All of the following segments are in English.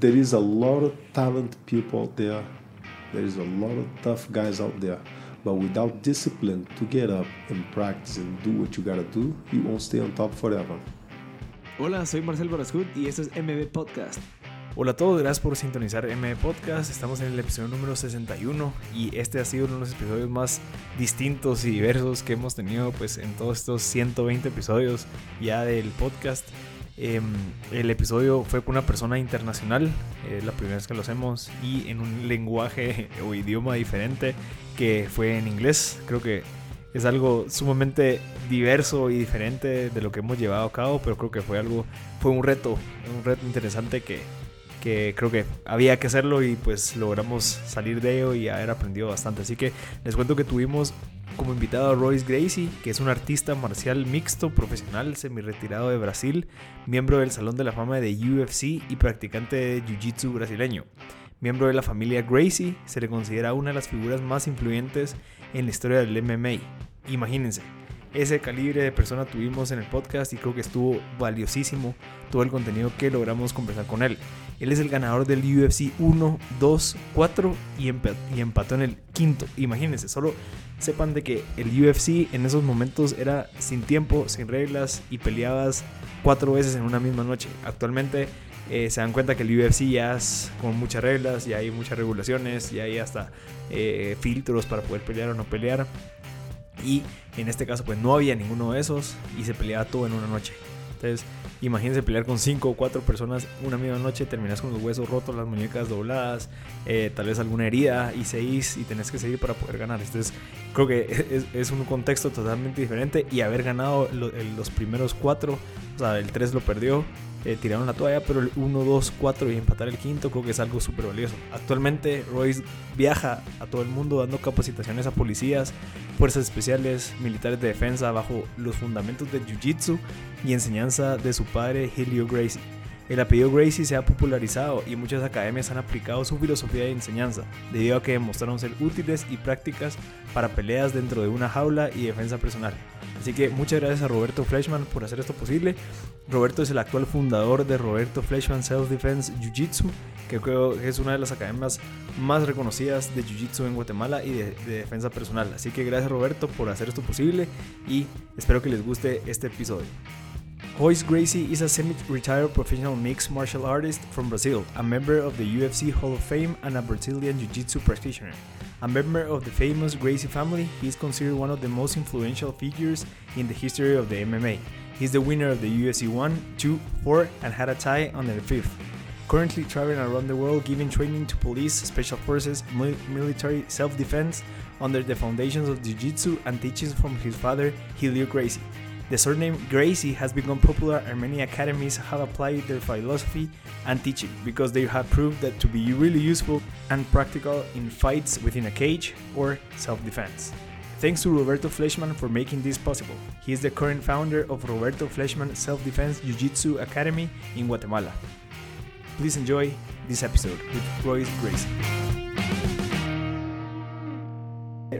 There is a lot of talented people out there. There is a lot of tough guys out there. But without discipline to get up and practice and do what you gotta do, you won't stay on top forever. Hola, soy Marcel Barascut y esto es MB Podcast. Hola a todos, gracias por sintonizar MB Podcast. Estamos en el episodio número 61 y este ha sido uno de los episodios más distintos y diversos que hemos tenido pues en todos estos 120 episodios ya del podcast. Em, el episodio fue con una persona internacional, es la primera vez que lo hacemos, y en un lenguaje o idioma diferente que fue en inglés. Creo que es algo sumamente diverso y diferente de lo que hemos llevado a cabo, pero creo que fue algo, fue un reto, un reto interesante que, que creo que había que hacerlo y pues logramos salir de ello y haber aprendido bastante. Así que les cuento que tuvimos como invitado a Royce Gracie, que es un artista marcial mixto profesional semi-retirado de Brasil, miembro del Salón de la Fama de UFC y practicante de Jiu-Jitsu brasileño. Miembro de la familia Gracie, se le considera una de las figuras más influyentes en la historia del MMA. Imagínense, ese calibre de persona tuvimos en el podcast y creo que estuvo valiosísimo todo el contenido que logramos conversar con él. Él es el ganador del UFC 1, 2, 4 y, empató en el quinto. Imagínense, solo sepan de que el UFC en esos momentos era sin tiempo, sin reglas y peleabas cuatro veces en una misma noche. Actualmente eh, se dan cuenta que el UFC ya es con muchas reglas, ya hay muchas regulaciones, ya hay hasta eh, filtros para poder pelear o no pelear. Y en este caso pues no había ninguno de esos y se peleaba todo en una noche. Entonces, imagínense pelear con 5 o 4 personas una misma noche, terminas con los huesos rotos, las muñecas dobladas, eh, tal vez alguna herida y 6 y tenés que seguir para poder ganar. Entonces, creo que es, un contexto totalmente diferente y haber ganado los primeros 4, o sea, el 3 lo perdió, eh, tiraron la toalla, pero el 1, 2, 4 y empatar el quinto creo que es algo súper valioso. Actualmente Royce viaja a todo el mundo dando capacitaciones a policías, fuerzas especiales, militares de defensa bajo los fundamentos de Jiu-Jitsu y enseñanza de su padre Helio Gracie. El apellido Gracie se ha popularizado y muchas academias han aplicado su filosofía de enseñanza, debido a que demostraron ser útiles y prácticas para peleas dentro de una jaula y defensa personal. Así que muchas gracias a Roberto Fleshman por hacer esto posible. Roberto es el actual fundador de Roberto Fleshman Self Defense Jiu Jitsu, que creo que es una de las academias más reconocidas de Jiu Jitsu en Guatemala y de, de defensa personal. Así que gracias Roberto por hacer esto posible y espero que les guste este episodio. Royce Gracie is a semi-retired professional mixed martial artist from Brazil, a member of the UFC Hall of Fame and a Brazilian Jiu-Jitsu practitioner. A member of the famous Gracie family, he is considered one of the most influential figures in the history of the MMA. He's the winner of the UFC 1, 2, 4, and had a tie on the 5th. Currently traveling around the world giving training to police, special forces, military self-defense under the foundations of Jiu-Jitsu and teachings from his father, Helio Gracie. The surname Gracie has become popular and many academies have applied their philosophy and teaching because they have proved that to be really useful and practical in fights within a cage or self-defense. Thanks to Roberto Fleshman for making this possible. He is the current founder of Roberto Fleshman Self-Defense Jiu-Jitsu Academy in Guatemala. Please enjoy this episode with Royce Gracie.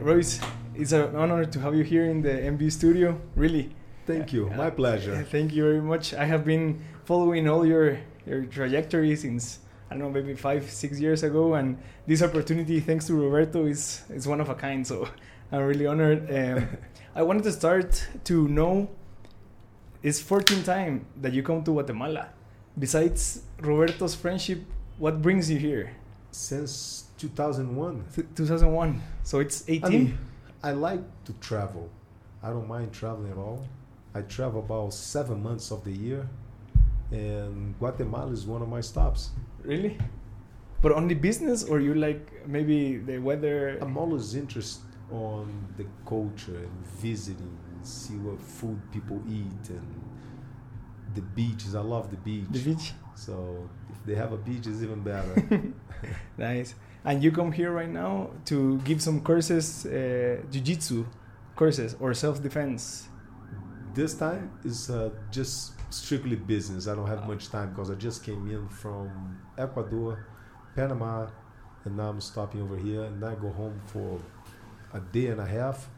Royce, it's an honor to have you here in the MB studio. Really, Thank you. My pleasure. Thank you very much. I have been following all your your trajectory since I don't know maybe five six years ago, and this opportunity, thanks to Roberto, is is one of a kind. So I'm really honored. Um, I wanted to start to know. It's 14th time that you come to Guatemala. Besides Roberto's friendship, what brings you here? Since 2001. 2001. So it's 18. I, mean, I like to travel. I don't mind traveling at all. I travel about seven months of the year, and Guatemala is one of my stops. Really? But only business, or you like maybe the weather? I'm always interested on the culture and visiting, and see what food people eat, and the beaches. I love the beach. The beach. So if they have a beach, it's even better. nice. And you come here right now to give some courses, uh, jiu-jitsu courses or self-defense this time is uh, just strictly business. I don't have much time because I just came in from Ecuador, Panama, and now I'm stopping over here. And I go home for a day and a half,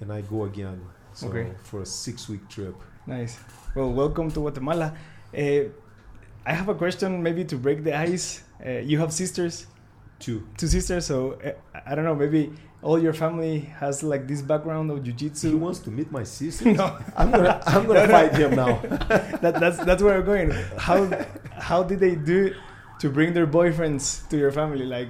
and I go again. So okay. for a six-week trip. Nice. Well, welcome to Guatemala. Uh, I have a question, maybe to break the ice. Uh, you have sisters, two, two sisters. So uh, I don't know. Maybe all your family has like this background of jujitsu. He wants to meet my sister. no, I'm gonna I'm gonna fight him now. that, that's that's where we're going. How how did they do to bring their boyfriends to your family? Like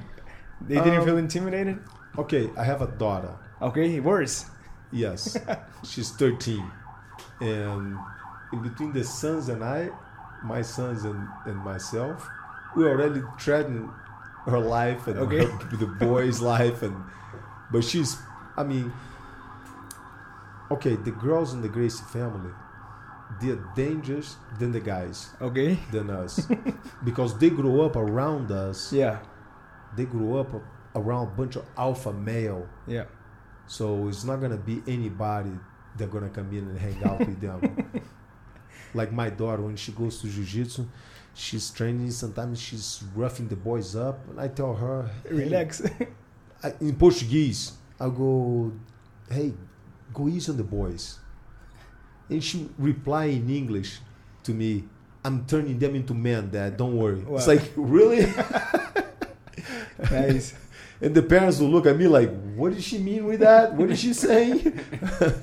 they didn't um, feel intimidated. Okay, I have a daughter. Okay, worse. Yes, she's 13, and in between the sons and I, my sons and, and myself, we already threatened her life and okay. her, the boy's life and but she's, I mean, okay, the girls in the Gracie family, they're dangerous than the guys. Okay. Than us, because they grow up around us. Yeah. They grew up around a bunch of alpha male. Yeah. So it's not gonna be anybody that gonna come in and hang out with them. like my daughter, when she goes to jiu-jitsu, she's training. Sometimes she's roughing the boys up, and I tell her, hey, "Relax." I, in Portuguese, I go, hey, go easy on the boys. And she reply in English to me, I'm turning them into men, Dad. Don't worry. Wow. It's like, really? nice. And the parents will look at me like, what did she mean with that? What is she saying?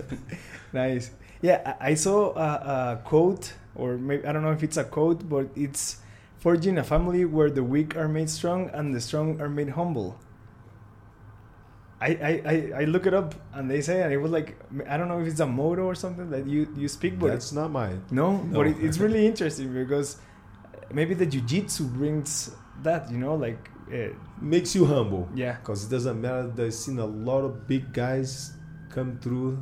nice. Yeah, I saw a, a, quote, or maybe I don't know if it's a quote, but it's forging a family where the weak are made strong and the strong are made humble. I, I, I look it up and they say and it was like I don't know if it's a motto or something that you you speak but it's not mine. No, no. but it, it's really interesting because maybe the jiu-jitsu brings that you know like it makes you humble. Yeah. Because it doesn't matter. I've seen a lot of big guys come through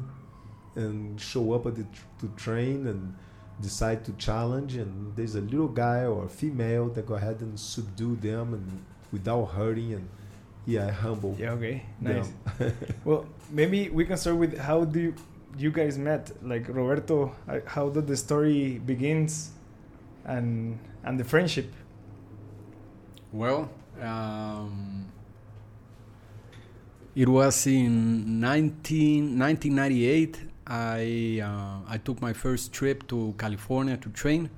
and show up at the, to train and decide to challenge and there's a little guy or a female that go ahead and subdue them and without hurting and yeah humble. Yeah okay nice. Well maybe we can start with how do you, you guys met? Like roberto how did the story begins and and the friendship? Well um, it was in 19, 1998 i uh, i took my first trip to california to train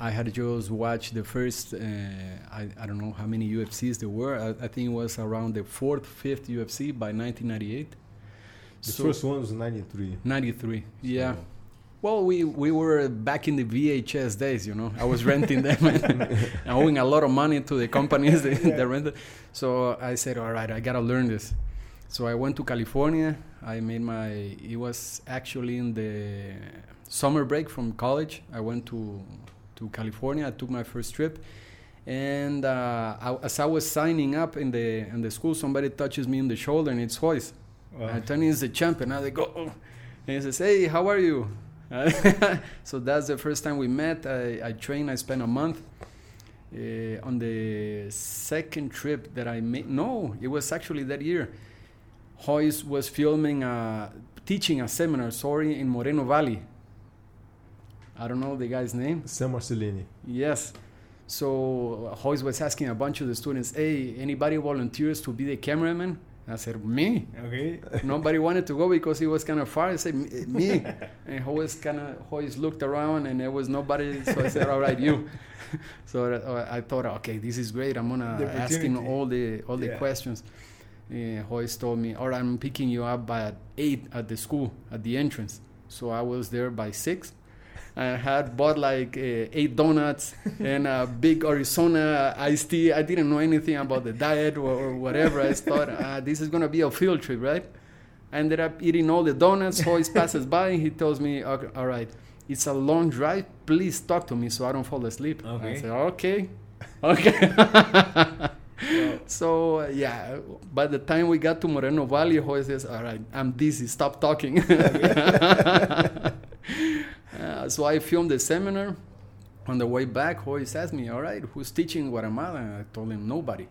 I had just watched the first, uh, I, I don't know how many UFCs there were. I, I, think it was around the fourth, fifth UFC by 1998. The so first one was 93. 93, so. yeah. Well, we, we were back in the VHS days, you know. I was renting them and owing a lot of money to the companies that, yeah. that rented. So I said, all right, I got to learn this. So I went to California. I made my, it was actually in the summer break from college. I went to to California. I took my first trip, and uh, I, as I was signing up in the in the school, somebody touches me in the shoulder, and it's Royce. Wow. I turn he's the champion. I go, oh. and he says, "Hey, how are you?" so that's the first time we met. I, I trained. I spent a month. Uh, on the second trip that I made, no, it was actually that year. Royce was filming, a, teaching a seminar, sorry, in Moreno Valley. I don't know the guy's name. Sam Marcellini. Yes. So Royce was asking a bunch of the students, "Hey, anybody volunteers to be the cameraman?" I said, "Me." Okay. Nobody wanted to go because he was kind of far. I said, "Me." and Royce kind of Royce looked around, and there was nobody. So I said, "All right, you." so uh, I thought, "Okay, this is great. I'm gonna ask him all the all the yeah. questions." Uh, Royce told me, "All right, I'm picking you up by eight at the school at the entrance." So I was there by six I had bought like uh, eight donuts and a big Arizona iced tea. I didn't know anything about the diet or, or whatever. I thought uh, this is gonna be a field trip, right? I ended up eating all the donuts. Royce passes by. He tells me, okay, "All right, it's a long drive. Please talk to me so I don't fall asleep." Okay. I said, "Okay, okay." So uh, yeah, by the time we got to Moreno Valley, Royce says, "All right, I'm dizzy. Stop talking." Uh, so I filmed the seminar. On the way back, Royce asked me, "All right, who's teaching Guatemala?" And I told him nobody.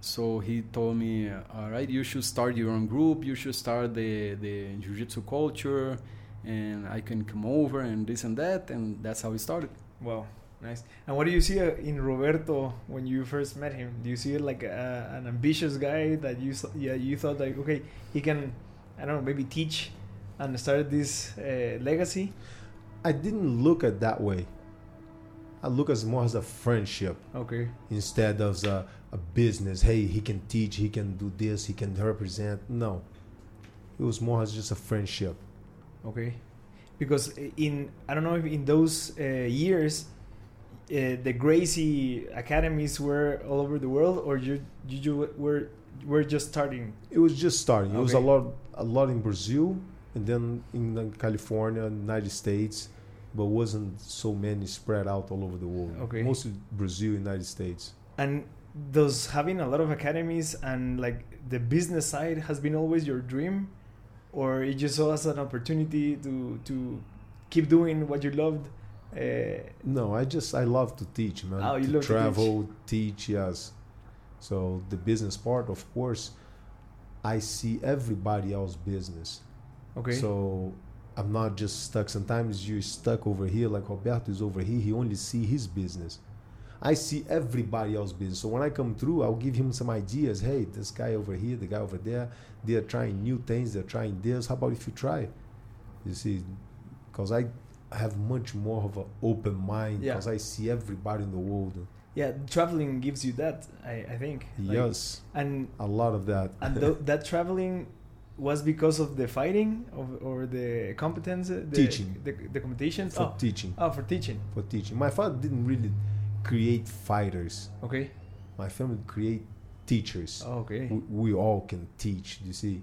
So he told me, "All right, you should start your own group. You should start the the jiu-jitsu culture, and I can come over and this and that." And that's how it started. Wow, nice. And what do you see uh, in Roberto when you first met him? Do you see it like a, an ambitious guy that you yeah you thought like okay he can I don't know maybe teach and start this uh, legacy? I didn't look at that way. I look as more as a friendship. Okay. Instead of a, a business. Hey, he can teach. He can do this. He can represent. No. It was more as just a friendship. Okay. Because in I don't know if in those uh, years uh, the Gracie academies were all over the world, or you you were were just starting? It was just starting. Okay. It was a lot a lot in Brazil, and then in California, United States, but wasn't so many spread out all over the world. Okay, mostly Brazil, United States. And does having a lot of academies and like the business side has been always your dream, or you just saw as an opportunity to to keep doing what you loved? Uh, no, I just I love to teach, man. Oh, you to love travel, to teach. teach, yes. So the business part, of course, I see everybody else business. Okay. So I'm not just stuck. Sometimes you're stuck over here, like Roberto is over here. He only see his business. I see everybody else business. So when I come through, I'll give him some ideas. Hey, this guy over here, the guy over there, they're trying new things. They're trying this. How about if you try? You see, because I have much more of an open mind because yeah. I see everybody in the world. Yeah, traveling gives you that. I, I think. Like, yes. And a lot of that. and th- that traveling was because of the fighting of, or the competence, the, teaching, the, the competitions. For oh. teaching. Oh, for teaching. For teaching. My father didn't really create fighters. Okay. My family create teachers. Oh, okay. We, we all can teach. You see,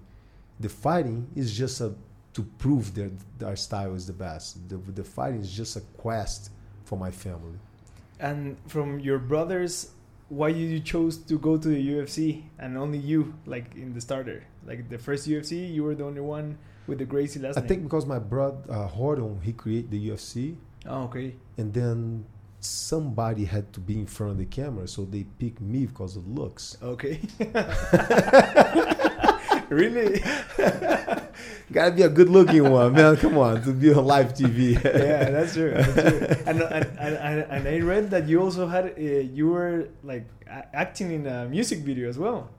the fighting is just a to prove that our style is the best. The, the fighting is just a quest for my family. And from your brothers, why you chose to go to the UFC and only you, like in the starter, like the first UFC, you were the only one with the Gracie last I name. think because my brother uh, Rorion, he created the UFC. Oh, okay. And then somebody had to be in front of the camera, so they picked me because of looks. Okay. really? Gotta be a good looking one, man. Come on, to be on live TV. yeah, that's true. That's true. And, and, and, and, I read that you also had, uh, you were like acting in a music video as well.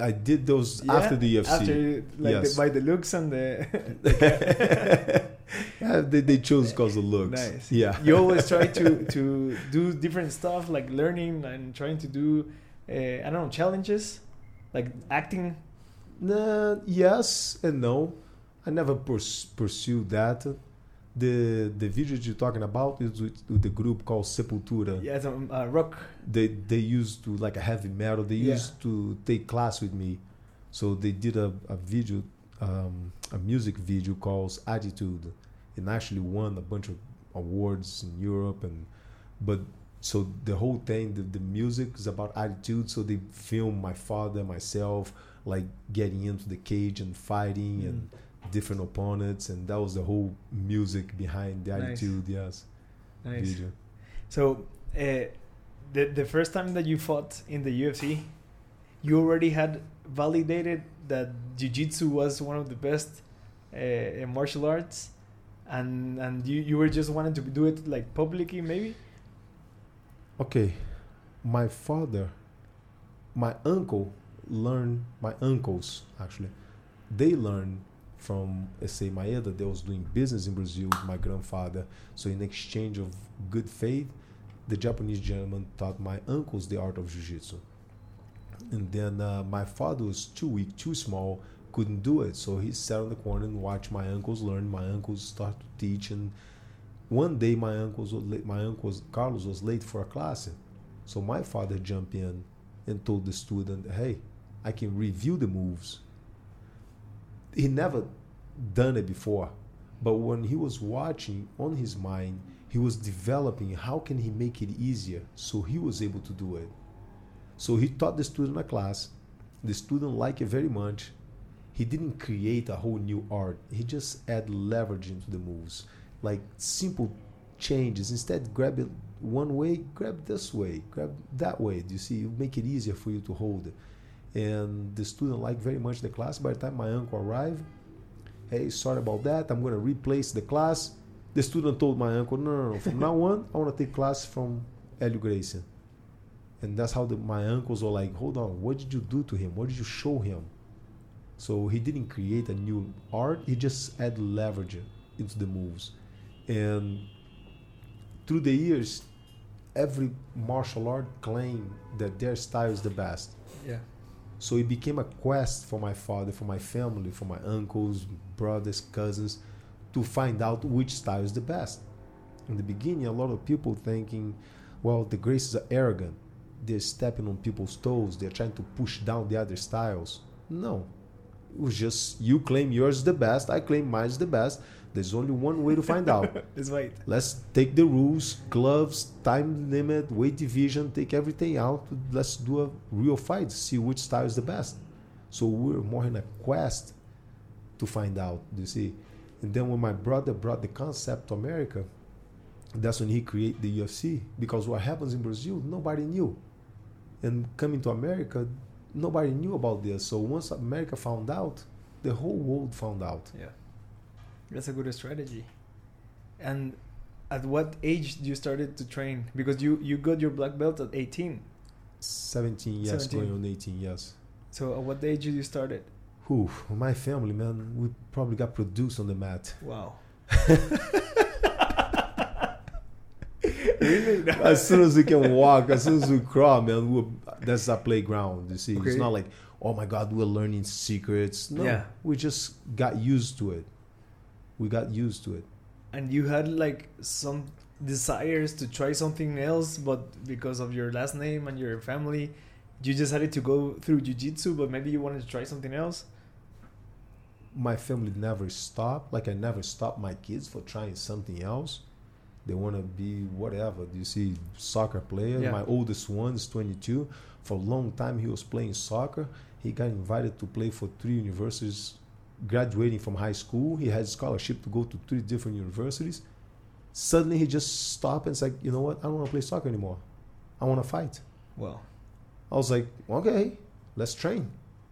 I did those yeah, after the UFC. After, like, yes. the, by the looks and the. yeah, they, they chose because of looks. Nice. Yeah. You always try to, to do different stuff, like learning and trying to do, uh, I don't know, challenges, like acting Nah, yes and no. I never pers- pursued that. The the video you're talking about is with, with the group called Sepultura. Yeah, it's a um, uh, rock. They they used to like a heavy metal. They yeah. used to take class with me, so they did a, a video, um, a music video called Attitude, and actually won a bunch of awards in Europe and, but so the whole thing, the, the music is about attitude. So they film my father, myself like getting into the cage and fighting mm. and different opponents, and that was the whole music behind the nice. attitude. Yes, nice. Video. So, uh, the the first time that you fought in the UFC, you already had validated that jiu-jitsu was one of the best uh, martial arts and and you, you were just wanting to do it like publicly maybe okay my father my uncle learn my uncles actually they learned from say Maeda that was doing business in Brazil with my grandfather. So in exchange of good faith the Japanese gentleman taught my uncles the art of jiu-jitsu. And then uh, my father was too weak too small couldn't do it. So he sat on the corner and watched my uncles learn. My uncles start to teach. And one day my uncles my uncle Carlos was late for a class. So my father jumped in and told the student hey I can review the moves. He never done it before, but when he was watching on his mind, he was developing how can he make it easier so he was able to do it. So he taught the student a class. The student liked it very much. He didn't create a whole new art. He just add leverage into the moves, like simple changes. Instead, grab it one way, grab this way, grab that way. Do you see? You make it easier for you to hold it and the student liked very much the class. By the time my uncle arrived, hey, sorry about that. I'm going to replace the class. The student told my uncle, no, no, no. From now on, I want to take class from Helio Gracie. And that's how the, my uncles were like, hold on, what did you do to him? What did you show him? So he didn't create a new art. He just added leverage into the moves. And through the years, every martial art claim that their style is the best. Yeah. So it became a quest for my father, for my family, for my uncles, brothers, cousins, to find out which style is the best. In the beginning, a lot of people thinking, well, the Gracies are arrogant. They're stepping on people's toes. They're trying to push down the other styles. No. It was just you claim yours is the best, I claim mine is the best. There's only one way to find out. That's right. Let's take the rules, gloves, time limit, weight division, take everything out. Let's do a real fight, see which style is the best. So we're more in a quest to find out, you see. And then when my brother brought the concept to America, that's when he created the UFC. Because what happens in Brazil, nobody knew. And coming to America, nobody knew about this. So once America found out, the whole world found out. Yeah. That's a good strategy. And at what age you started to train? Because you you got your black belt at 18. 17, yes, 17. going on 18, yes. So at what age did you started? Who? My family, man. We probably got produced on the mat. Wow. really? as soon as we can walk, as soon as we crawl, man, we that's our playground. You see, okay. it's not like, oh my God, we're learning secrets. No, yeah. we just got used to it we got used to it. And you had like some desires to try something else, but because of your last name and your family, you decided to go through jiu-jitsu, but maybe you wanted to try something else? My family never stopped. Like I never stopped my kids for trying something else. They want to be whatever. You see, soccer player. Yeah. My oldest one is 22. For a long time, he was playing soccer. He got invited to play for three universities graduating from high school. He had scholarship to go to three different universities. Suddenly, he just stopped and said, "You know what? I don't want to play soccer anymore. I want to fight." Well, I was like, "Okay, let's train."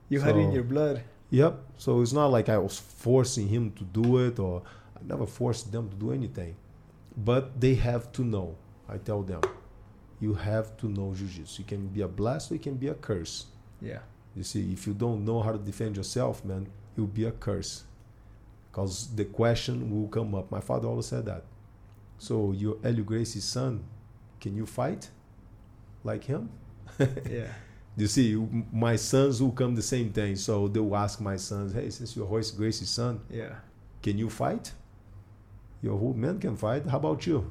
You so, had it in your blood. Yep. So it's not like I was forcing him to do it, or I never forced them to do anything. But they have to know. I tell them, you have to know jiu-jitsu. You can be a blast or you can be a curse. Yeah. You see, if you don't know how to defend yourself, man, it will be a curse because the question will come up. My father always said that. So your Helio Gracie's son, can you fight like him? yeah. You see, my sons will come the same thing. So they will ask my sons, "Hey, since you're Royce Gracie's son, yeah, can you fight? Your whole man can fight. How about you?"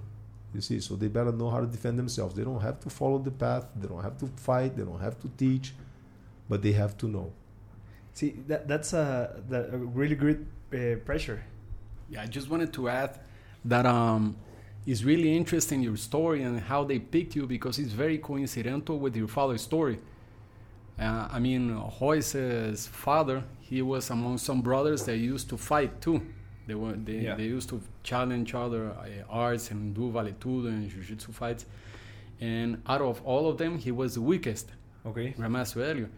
You see, so they better know how to defend themselves. They don't have to follow the path. They don't have to fight. They don't have to teach, but they have to know. See, that that's a, that a really great uh, pressure. Yeah, I just wanted to add that um, it's really interesting your story and how they picked you because it's very coincidental with your father's story. Uh, I mean, Royce's father, he was among some brothers that used to fight too. They were they, yeah. they used to challenge other uh, arts and do vale tudo and jiu-jitsu fights. And out of all of them, he was the weakest. Okay. Grandmaster Helio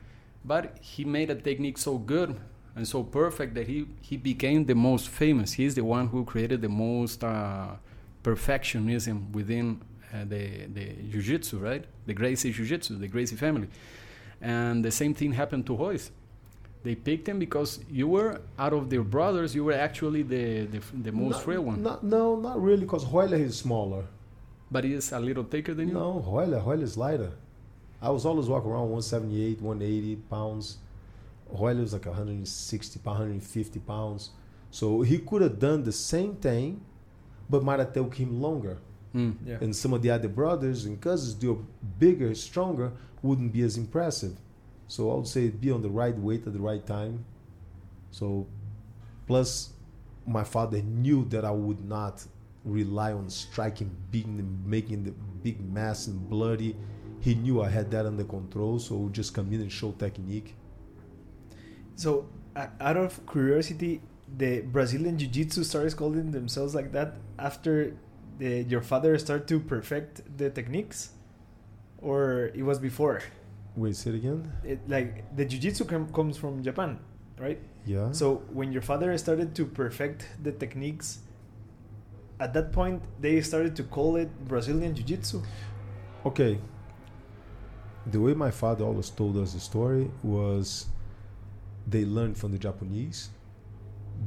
but he made a technique so good and so perfect that he, he became the most famous. He's the one who created the most uh, perfectionism within uh, the, the jiu-jitsu, right? The Gracie jiu-jitsu, the Gracie family. And the same thing happened to Royce. They picked him because you were, out of their brothers, you were actually the, the, the most not, frail one. Not, no, not really, because Royler is smaller. But he's a little thicker than you? No, Royler, Royler is lighter. I was always walking around 178, 180 pounds. Royler was like 160, 150 pounds. So he could have done the same thing, but might have took him longer. Mm, yeah. And some of the other brothers and cousins, they're bigger, stronger, wouldn't be as impressive. So I would say be on the right weight at the right time. So, plus, my father knew that I would not rely on striking, beating, making the big mass and bloody he knew I had that under control, so we just come in and show technique. So, uh, out of curiosity, the Brazilian Jiu-Jitsu started calling themselves like that after the, your father started to perfect the techniques, or it was before? Wait, say it again. It, like the Jiu-Jitsu com- comes from Japan, right? Yeah. So when your father started to perfect the techniques, at that point they started to call it Brazilian Jiu-Jitsu. Okay, the way my father always told us the story was they learned from the Japanese.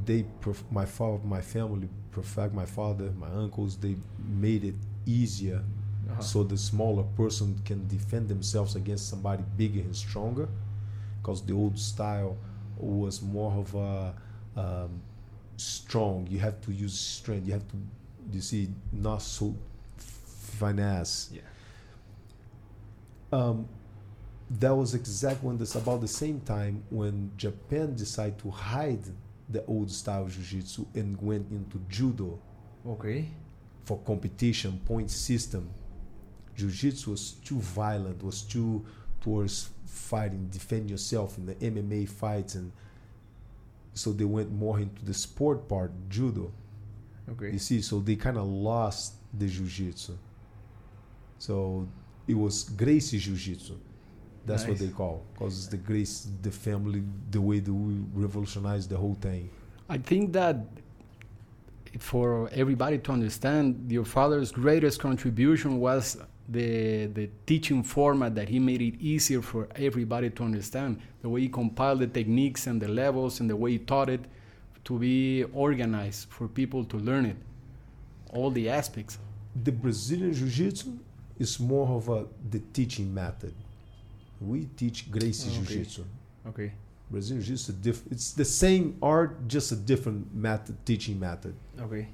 They, my father, my family, perfect my father, my uncles, they made it easier Uh-huh. So the smaller person can defend themselves against somebody bigger and stronger, because the old style was more of a um, strong. You have to use strength. You have to, you see, not so finesse. Yeah. Um, that was exactly when this about the same time when Japan decided to hide the old style jiu-jitsu and went into judo. Okay. For competition point system, jiu-jitsu was too violent, was too towards fighting, defend yourself in the MMA fights, and so they went more into the sport part, judo. Okay. You see, so they kind of lost the jiu-jitsu. So it was Gracie Jiu-Jitsu. That's nice. what they call because it's the Grace, the family, the way that we revolutionized the whole thing. I think that for everybody to understand, your father's greatest contribution was the the teaching format that he made it easier for everybody to understand. The way he compiled the techniques and the levels and the way he taught it to be organized for people to learn it. All the aspects. The Brazilian Jiu-Jitsu is more of a the teaching method. We teach Gracie oh, okay. Jiu-Jitsu. Okay. Brazilian Jiu-Jitsu diff- it's the same art, just a different method, teaching method. Okay.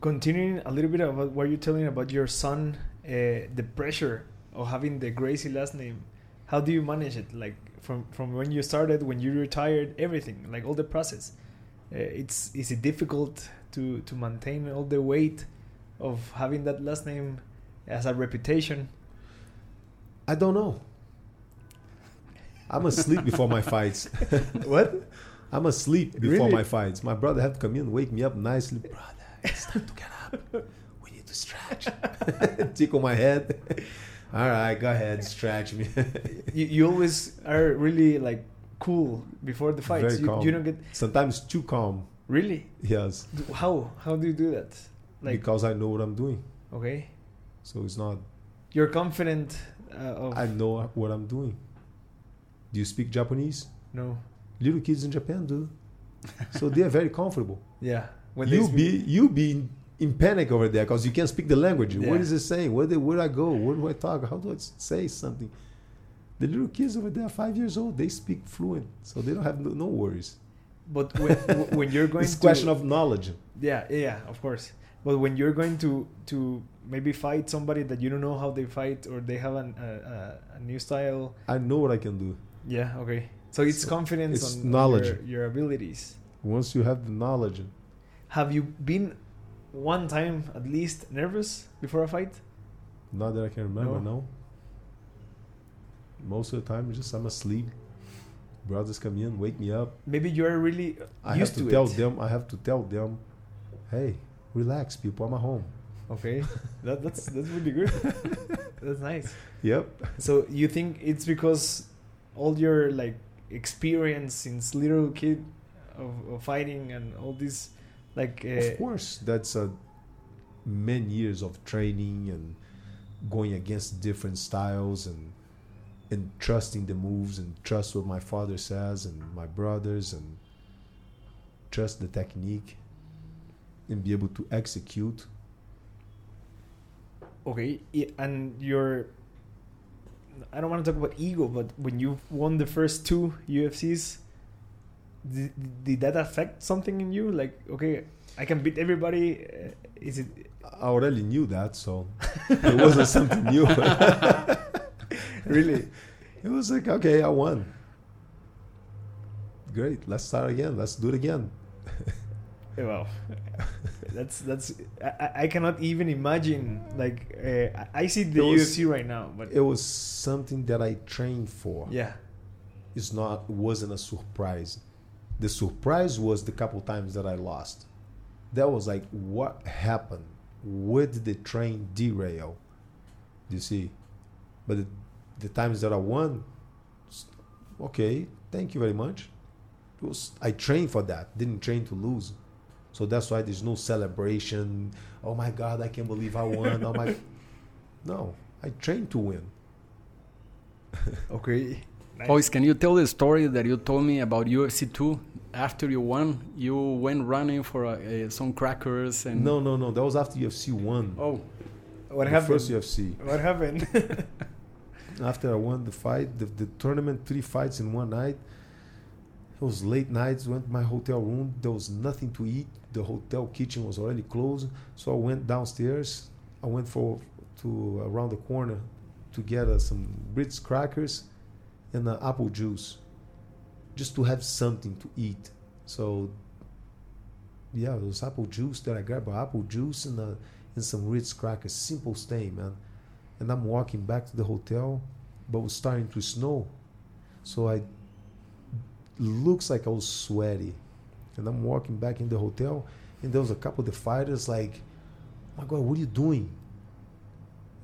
Continuing a little bit about what you're telling about your son, uh, the pressure of having the Gracie last name. How do you manage it? Like from from when you started, when you retired, everything, like all the process. Uh, it's is it difficult to to maintain all the weight of having that last name as a reputation? I don't know. I'm asleep before my fights. what? I'm asleep before really? my fights. My brother had to come in and wake me up nicely. Brother, it's time to get up. We need to stretch. Tickle my head. All right, go ahead, stretch me. you, you always are really like cool before the fights. Very you, calm. you don't get sometimes too calm. Really? Yes. How? How do you do that? Like because I know what I'm doing. Okay. So it's not. You're confident. Uh, I know what I'm doing. Do you speak Japanese? No. Little kids in Japan do. so they are very comfortable. Yeah. When you be you be in, panic over there because you can't speak the language. Yeah. What is it saying? Where, do, where do I go? Where do I talk? How do I say something? The little kids over there, five years old, they speak fluent, so they don't have no, no worries. But when, when you're going, it's to, question of knowledge. Yeah, yeah, of course. But when you're going to to maybe fight somebody that you don't know how they fight or they have an, a, a new style, I know what I can do. Yeah. Okay. So it's so confidence it's on, knowledge. your, your, abilities. Once you have the knowledge. Have you been one time at least nervous before a fight? Not that I can remember. No. no. Most of the time, just I'm asleep. Brothers come in, wake me up. Maybe you are really I have to, to tell them. I have to tell them, hey, relax, people. I'm at home. Okay, that, that's that's really good. that's nice. Yep. So you think it's because all your like experience since little kid of, of fighting and all this like uh, of course that's a many years of training and going against different styles and and trusting the moves and trust what my father says and my brothers and trust the technique and be able to execute okay and your I don't want to talk about ego, but when you won the first two UFCs, did, did that affect something in you? Like, okay, I can beat everybody. Uh, is it? I already knew that, so it wasn't something new. really, it was like, okay, I won. Great, let's start again. Let's do it again. well, that's that's I, I cannot even imagine like uh, I see the was, UFC right now, but it was something that I trained for. Yeah, it's not it wasn't a surprise. The surprise was the couple times that I lost. That was like what happened? Where did the train derail? You see, but the, the times that I won, okay, thank you very much. It was I trained for that. Didn't train to lose. So that's why there's no celebration. Oh my God, I can't believe I won. Oh my. No, I trained to win. okay. Nice. Royce, can you tell the story that you told me about UFC 2? After you won, you went running for uh, uh, some crackers and. No, no, no. That was after UFC 1. Oh. what the happened? First UFC. What happened? After I won the fight, the, the tournament, three fights in one night. It was late nights. Went to my hotel room. There was nothing to eat. The hotel kitchen was already closed. So I went downstairs. I went for to around the corner to get uh, some Ritz crackers and uh, apple juice, just to have something to eat. So yeah, it was apple juice that I grabbed. Apple juice and uh, and some Ritz crackers. Simple stay, man. And I'm walking back to the hotel, but it was starting to snow, so I looks like I was sweaty, and I'm walking back in the hotel, and there was a couple of the fighters like, "My God, what are you doing?"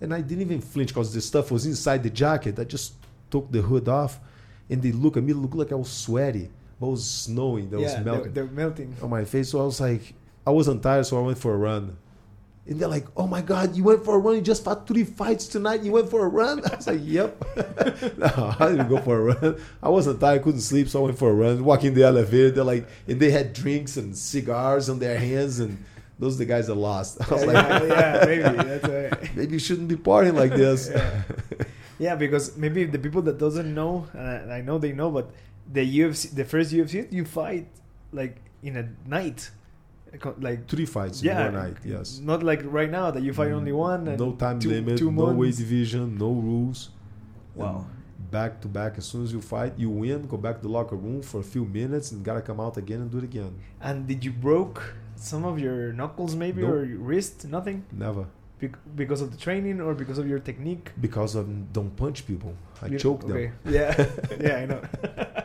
And I didn't even flinch because the stuff was inside the jacket. I just took the hood off, and they look at me, look like I was sweaty. But it was snowing. That yeah, was melting they're, they're melting. on my face. So I was like, I wasn't tired, so I went for a run. And they're like, "Oh my God, you went for a run! You just fought three fights tonight. You went for a run." I was like, "Yep." no, I didn't go for a run. I wasn't tired, couldn't sleep, so I went for a run. Walking the elevator, they're like, and they had drinks and cigars on their hands, and those are the guys that lost. I was yeah, like, yeah, yeah, maybe that's right. maybe you shouldn't be partying like this. Yeah. Yeah, because maybe the people that doesn't know, and I know they know, but the UFC, the first UFC, you fight like in a night, like Three fights yeah, in one night. Yes. not like right now that you fight mm. only one. And No time two- limit. two no weight division. No rules. Wow. And back to back. As soon as you fight, you win. Go back to the locker room for a few minutes and gotta come out again and do it again. And did you broke some of your knuckles maybe Nope. or your wrist? Nothing Never. Bec- because of the training or because of your technique. Because of don't punch people. I You- choke okay. them. Yeah, yeah, I know.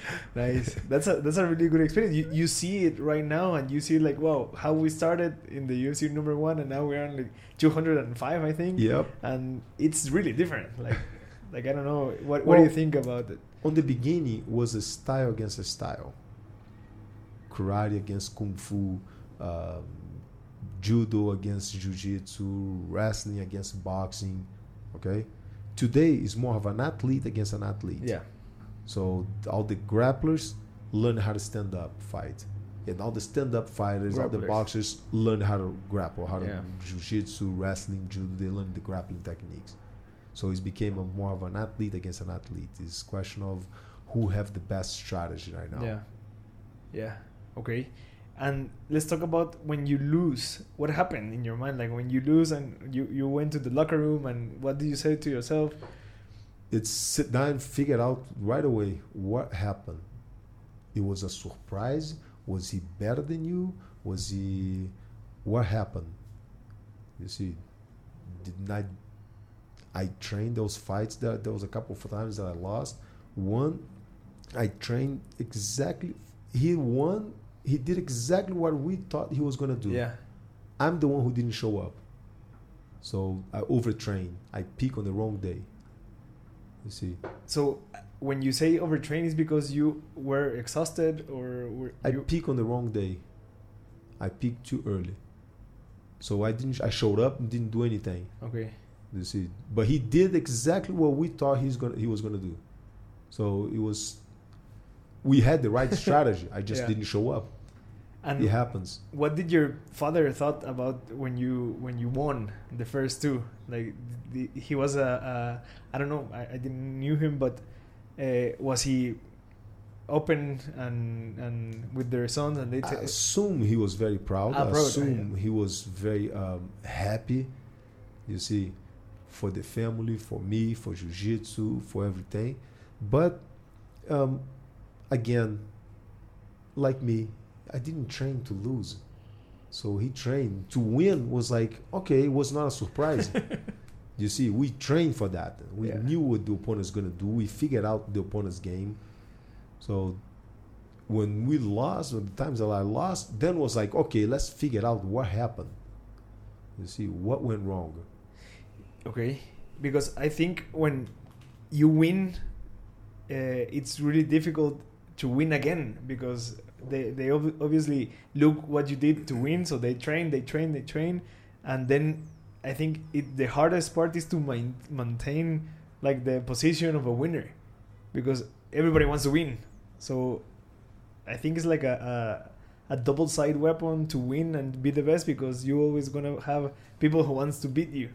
nice. That's a that's a really good experience. You you see it right now, and you see like wow how we started in the UFC number one, and now we're on like two hundred and five, I think. Yep. And it's really different. Like like I don't know what what do you think about it? On the beginning was a style against a style. Karate against kung fu, um, judo against jiu-jitsu, wrestling against boxing. Okay, today is more of an athlete against an athlete. Yeah. So all the grapplers learn how to stand up fight, and all the stand up fighters, all the boxers learn how to grapple, how to Yeah. jiu-jitsu, wrestling, judo. They learn the grappling techniques. So it's became a more of an athlete against an athlete. It's a question of who have the best strategy right now. Yeah. Yeah. Okay. And let's talk about when you lose. What happened in your mind? Like when you lose and you, you went to the locker room and what did you say to yourself? It's sit down and figure out right away what happened. It was a surprise. Was he better than you? Was he? What happened? You see, didn't I? I trained those fights. There, there was a couple of times that I lost. One, I trained exactly. He won. He did exactly what we thought he was gonna do. Yeah. I'm the one who didn't show up. So I overtrained. I peak on the wrong day. You see, So when you say overtrain is because you were exhausted or were I peak on the wrong day. I peaked too early. So I didn't. I showed up and didn't do anything. okay. You see, but he did exactly what we thought he's gonna he was gonna do. So it was. We had the right strategy. I just Yeah. didn't show up. And It happens. what did your father thought about when you when you won the first two? Like the, he was a, a I don't know. I, I didn't knew him, but uh, was he open and and with their sons and they I assume he was very proud. Ah, I proud, assume he was very um, happy. You see, for the family, for me, for jiu-jitsu, for everything. But um, again, like me, I didn't train to lose. So he trained to win. Was like okay, it was not a surprise. you see, we trained for that. We Yeah. knew what the opponent's gonna do. We figured out the opponent's game. So when we lost, when the times that I lost, then was like, okay, let's figure out what happened. You see, what went wrong. Okay, because I think when you win, uh, it's really difficult to win again because they they ob- obviously look what you did to win, so they train, they train, they train, and then I think it the hardest part is to main, maintain like the position of a winner because everybody wants to win. So I think it's like a, a a double side weapon to win and be the best because you always gonna have people who wants to beat you.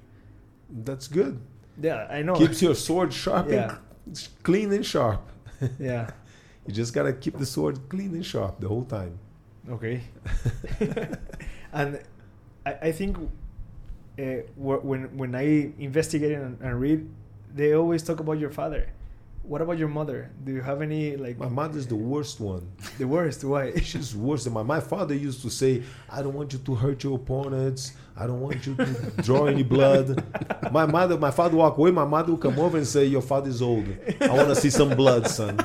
That's good. Yeah, I know. Keeps your sword sharp Yeah. and clean and sharp. yeah. You just gotta keep the sword clean and sharp the whole time. Okay. and I, I think uh, when when I investigate and, and read, they always talk about your father. What about your mother? Do you have any like My mother's the worst one. the worst? Why? She's worse than my. My father used to say, "I don't want you to hurt your opponents. I don't want you to draw any blood." My mother, my father walk away. My mother will come over and say, "Your father's old. I want to see some blood, son.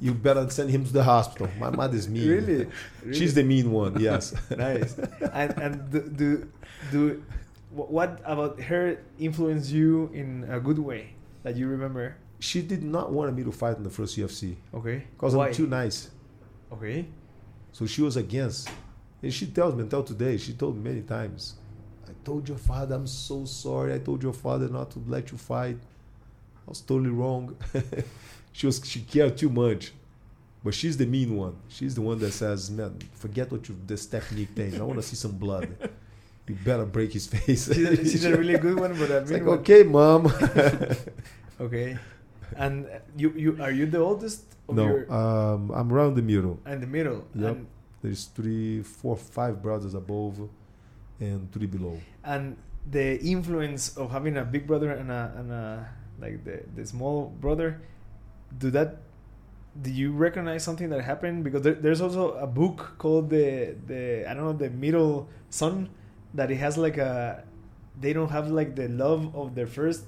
You better send him to the hospital." My mother's mean. Really? She's the mean one. Yes. nice. And and do do, do what about her influence you in a good way that you remember? She did not want me to fight in the first UFC Okay. because I'm too nice. Okay. So she was against. And she tells me until today, she told me many times, I told your father I'm so sorry. I told your father not to let you fight. I was totally wrong. she was she cared too much. But she's the mean one. She's the one that says, Man, forget what you this technique thing. I want to see some blood. You better break his face. She's a, she's a really good one, but I mean, like, okay, mom. okay. And you you are you the oldest? Of no, Your, um, I'm around the middle. and the middle. Yep. And, There's three, four, five brothers above and three below. and the influence of having a big brother and a and a like the the small brother, do that? Do you recognize something that happened? Because there, there's also a book called the the I don't know the middle son that it has like a they don't have like the love of their first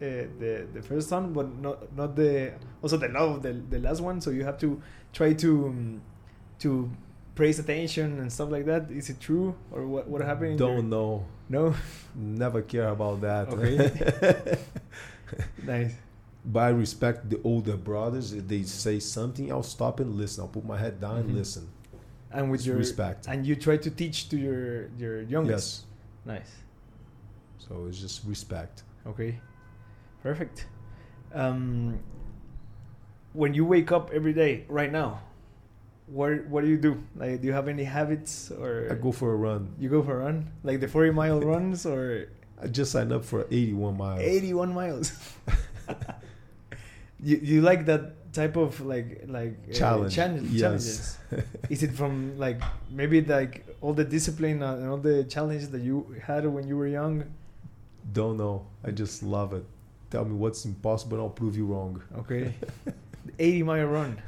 uh, the the first son, but not not the also the love of the the last one. So you have to try to um, to praise attention and stuff like that. Is it true or what what happened? Don't know. no. Never care about that. Okay. Nice. But I respect the older brothers. If they say something, I'll stop and listen. I'll put my head down Mhm. and listen. And with It's your respect. and you try to teach to your your youngest. Yes. Nice. So it's just respect. Okay. Perfect. Um, when you wake up every day, right now, what what do you do? Like, do you have any habits or I go for a run. you go for a run, like the forty mile runs or I just signed up for 81 miles. eighty one miles? you you like that type of like like uh, Challenge, challenges? yes. challenges? Is it from like maybe like all the discipline and all the challenges that you had when you were young? Don't know. I just love it. Tell me what's impossible and I'll prove you wrong. Okay. 80 mile run.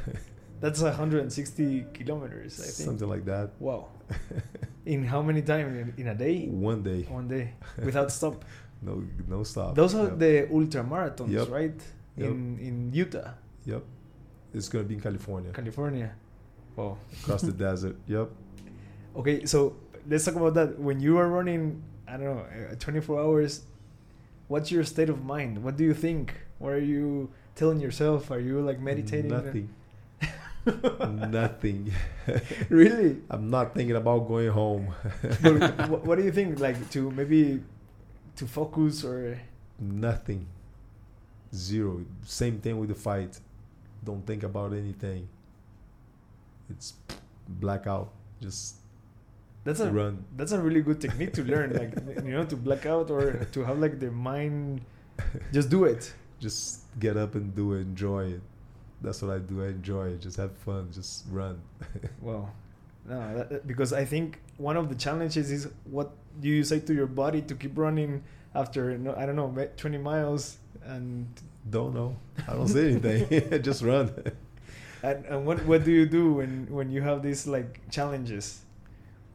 That's 160 kilometers, I think. Something like that. Wow. In how many times? In, in a day? One day. One day. Without stop. No no stop. Those are Yep. the ultra marathons, Yep. right? Yep. In in Utah, Yep. It's gonna be in California. California. Wow. Across the desert. Yep. Okay, so let's talk about that. When you are running, I don't know, uh, 24 hours, what's your state of mind? What do you think? What are you telling yourself? Are you like meditating? Nothing. Nothing. really? I'm not thinking about going home. what do you think? Like to maybe to focus or Nothing. Zero. Same thing with the fight. Don't think about anything. It's blackout. Just that's a run. that's a really good technique to learn. Like you know, to black out or to have like the mind. Just do it. Just get up and do it. Enjoy it. That's what I do. I enjoy it. Just have fun. Just run. Well, no, that- because I think one of the challenges is what do you say to your body to keep running after I don't know 20 miles and Don't know. I don't say anything. Just run. and, and what what do you do when when you have these like challenges?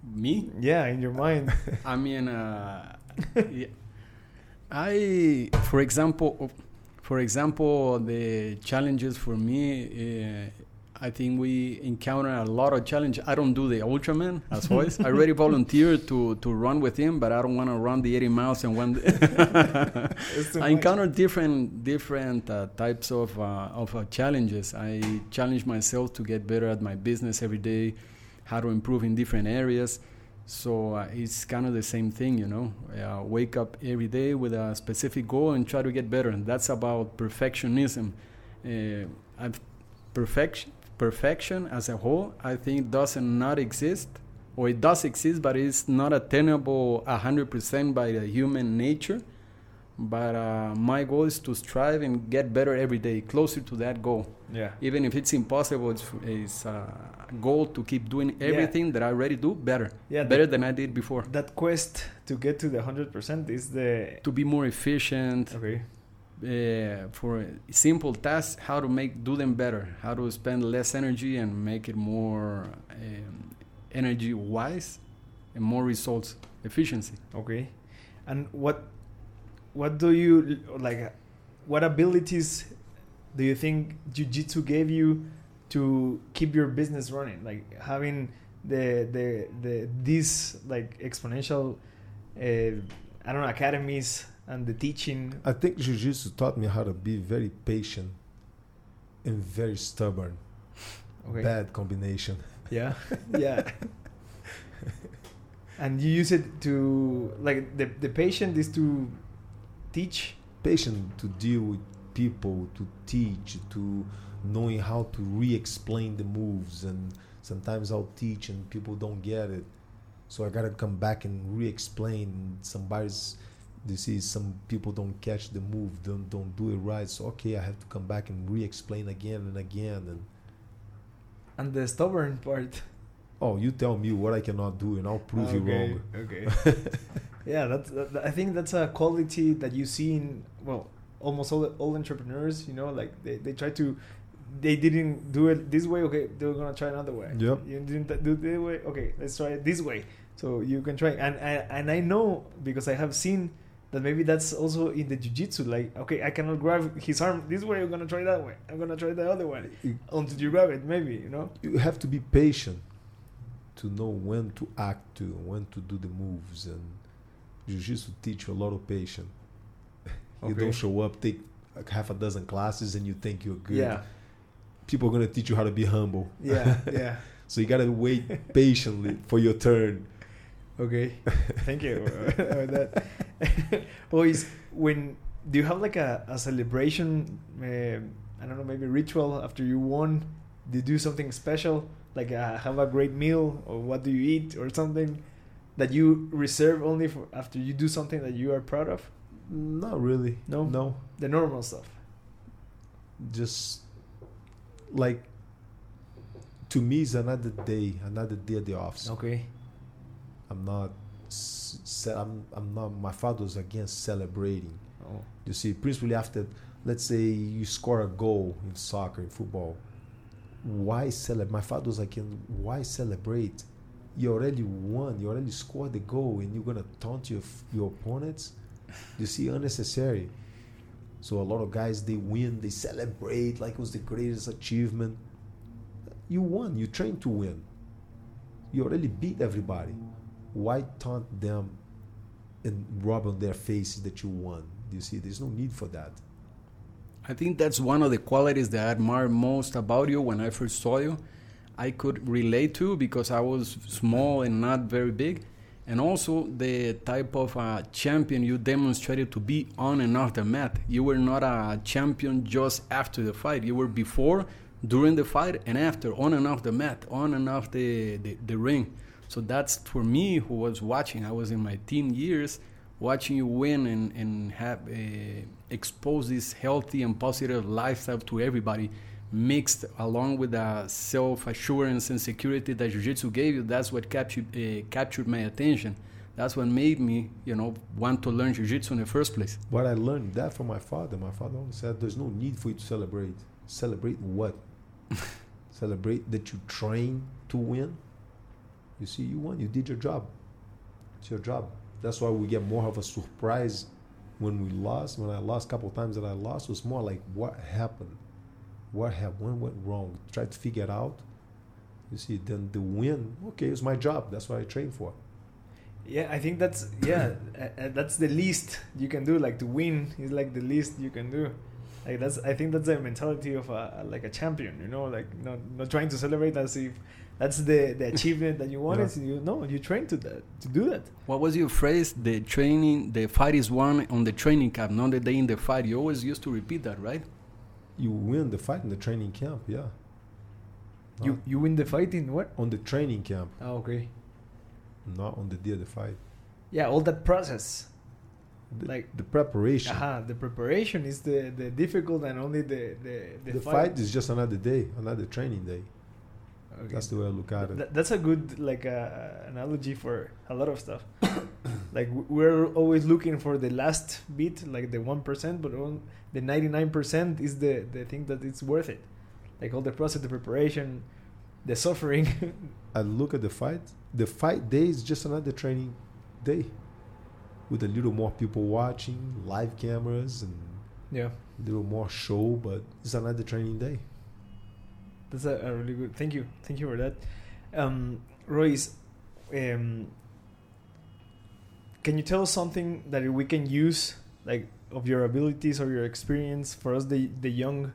Me? Yeah, in your mind. I mean, uh, yeah. I, for example, for example, the challenges for me, uh, I think we encounter a lot of challenge. I don't do the Ultraman as always. I already volunteered to to run with him, but I don't want to run the 80 miles in one. I encounter different different uh, types of uh, of uh, challenges. I challenge myself to get better at my business every day, how to improve in different areas. So uh, it's kind of the same thing, you know. Uh, wake up every day with a specific goal and try to get better. And that's about perfectionism. Uh, I've perfection perfection as a whole, I think doesn't not exist. or it does exist, but it's not attainable 100% by the human nature. But uh, my goal is to strive and get better every day, closer to that goal. Yeah. Even if it's impossible, it's, it's a goal to keep doing everything yeah. that I already do better. Yeah. Better than I did before. That quest to get to the 100% is the. To be more efficient. Okay. Uh, for simple tasks, how to make do them better, how to spend less energy and make it more um, energy wise and more results efficiency. Okay, and what what do you like? What abilities do you think jiu-jitsu gave you to keep your business running? Like having the the the these like exponential, uh, I don't know, academies and the teaching. I think jiu-jitsu taught me how to be very patient and very stubborn. Okay. Bad combination. Yeah. yeah. and you use it to like the the patient is to teach patient to deal with people to teach to knowing how to re-explain the moves and sometimes i'll teach and people don't get it so i gotta come back and re-explain somebody's you see some people don't catch the move don't don't do it right so okay i have to come back and re-explain again and again and and the stubborn part. Oh you tell me what i cannot do and i'll prove okay, you wrong. okay. Yeah that's that, i think that's a quality that you see in well almost all all entrepreneurs you know like they, they try to they didn't do it this way okay they're gonna try another way. Yep. You didn't do this way okay let's try it this way. So you can try and and, and i know because i have seen that maybe that's also in the jiu-jitsu like okay i cannot grab his arm this way i'm gonna try that way i'm gonna try the other way until you grab it maybe you know? You have to be patient to know when to act to when to do the moves and jiu-jitsu teach you a lot of patience. Okay. you don't show up take like half a dozen classes and you think you're good. Yeah. People are going to teach you how to be humble. Yeah yeah. So you got to wait patiently for your turn. Okay, thank you. Uh, that. Boys, when do you have like a, a celebration? Uh, I don't know, maybe ritual after you won. Do you do something special, like uh, have a great meal, or what do you eat, or something that you reserve only for after you do something that you are proud of? Not really. No, no. The normal stuff. Just like to me, it's another day, another day at the office. Okay I'm not. I'm. I'm not. My father was against celebrating. Oh. You see, principally after, let's say you score a goal in soccer, in football. Why celebrate? My father was like, why celebrate? You already won. You already scored the goal, and you're gonna taunt your your opponents. You see, unnecessary. So a lot of guys they win, they celebrate like it was the greatest achievement. You won. You trained to win. You already beat everybody why taunt them and rub on their faces that you won? You see, there's no need for that. I think that's one of the qualities that I admire most about you when I first saw you. I could relate to because I was small and not very big. And also the type of uh, champion you demonstrated to be on and off the mat. You were not a champion just after the fight. You were before, during the fight, and after, on and off the mat, on and off the, the, the ring. So that's for me who was watching. I was in my teen years watching you win and, and have uh, expose this healthy and positive lifestyle to everybody mixed along with the self-assurance and security that jiu-jitsu gave you that's what captured uh, captured my attention. That's what made me you know want to learn jiu-jitsu in the first place. But i learned that from my father. My father always said there's no need for you to celebrate. Celebrate what? Celebrate that you train to win you see, you won. You did your job. It's your job. That's why we get more of a surprise when we lost. When I lost, a couple times that I lost, was more like what happened, what happened, when went wrong. Try to figure it out. You see, then the win. Okay, it's my job. That's what I trained for. Yeah, I think that's yeah, that's the least you can do. Like to win is like the least you can do. Like that's I think that's the mentality of a like a champion. You know, like not not trying to celebrate as if that's the the achievement that you wanted. Yeah. You know, you trained to that to do that. What was your phrase? The training, the fight is won on the training camp, not the day in the fight. You always used to repeat that, right? You win the fight in the training camp, yeah. You you win the fight in what? On the training camp. Oh, okay. not on the day of the fight. Yeah, all that process. The, Like- the preparation. Uh-huh, the preparation is the, the difficult and only the the, the, The fight is just another day, another training day. Okay. That's the way I look at it. Th- that's a good like uh, analogy for a lot of stuff. like we're always looking for the last bit, like the one percent, but on the ninety nine percent is the the thing that it's worth it. Like all the process, the preparation, the suffering. I look at the fight. The fight day is just another training day, with a little more people watching, live cameras, and yeah, a little more show. But it's another training day. That's a, a really good. Thank you, thank you for that. Um, Royce, um, can you tell us something that we can use, like of your abilities or your experience for us, the the young,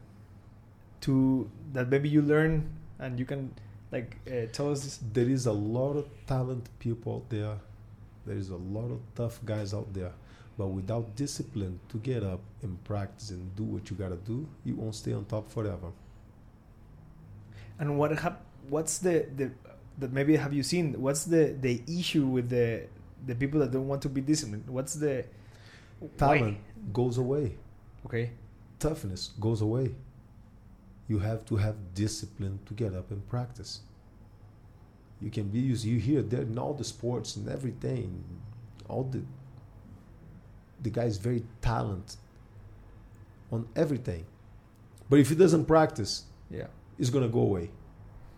to that maybe you learn and you can like uh, tell us. This. There is a lot of talented people out there. There is a lot of tough guys out there. But without discipline to get up and practice and do what you gotta do, you won't stay on top forever. And what hap- What's the the that maybe have you seen? What's the the issue with the the people that don't want to be disciplined? What's the why? Talent goes away. Okay. toughness goes away. You have to have discipline to get up and practice. You can be used. You hear that in all the sports and everything. All the the guy is very talented on everything, but if he doesn't practice, Yeah. It's gonna go away.